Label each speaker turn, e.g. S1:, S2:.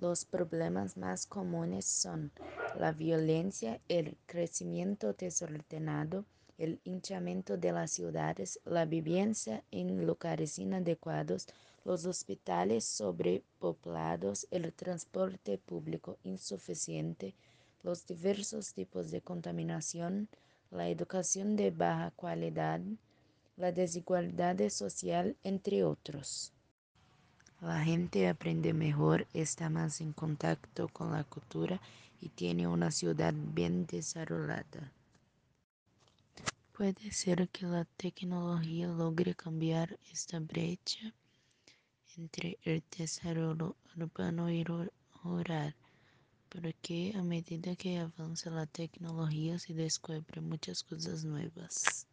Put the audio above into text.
S1: Los problemas más comunes son la violencia, el crecimiento desordenado, el hinchamiento de las ciudades, la vivienda en lugares inadecuados, los hospitales sobrepoblados, el transporte público insuficiente, los diversos tipos de contaminación, la educación de baja calidad, la desigualdad social, entre otros. La gente aprende mejor, está más en contacto con la cultura y tiene una ciudad bien desarrollada. Puede ser que la tecnología logre cambiar esta brecha entre el desarrollo urbano y rural, porque a medida que avanza la tecnología se descubren muchas cosas nuevas.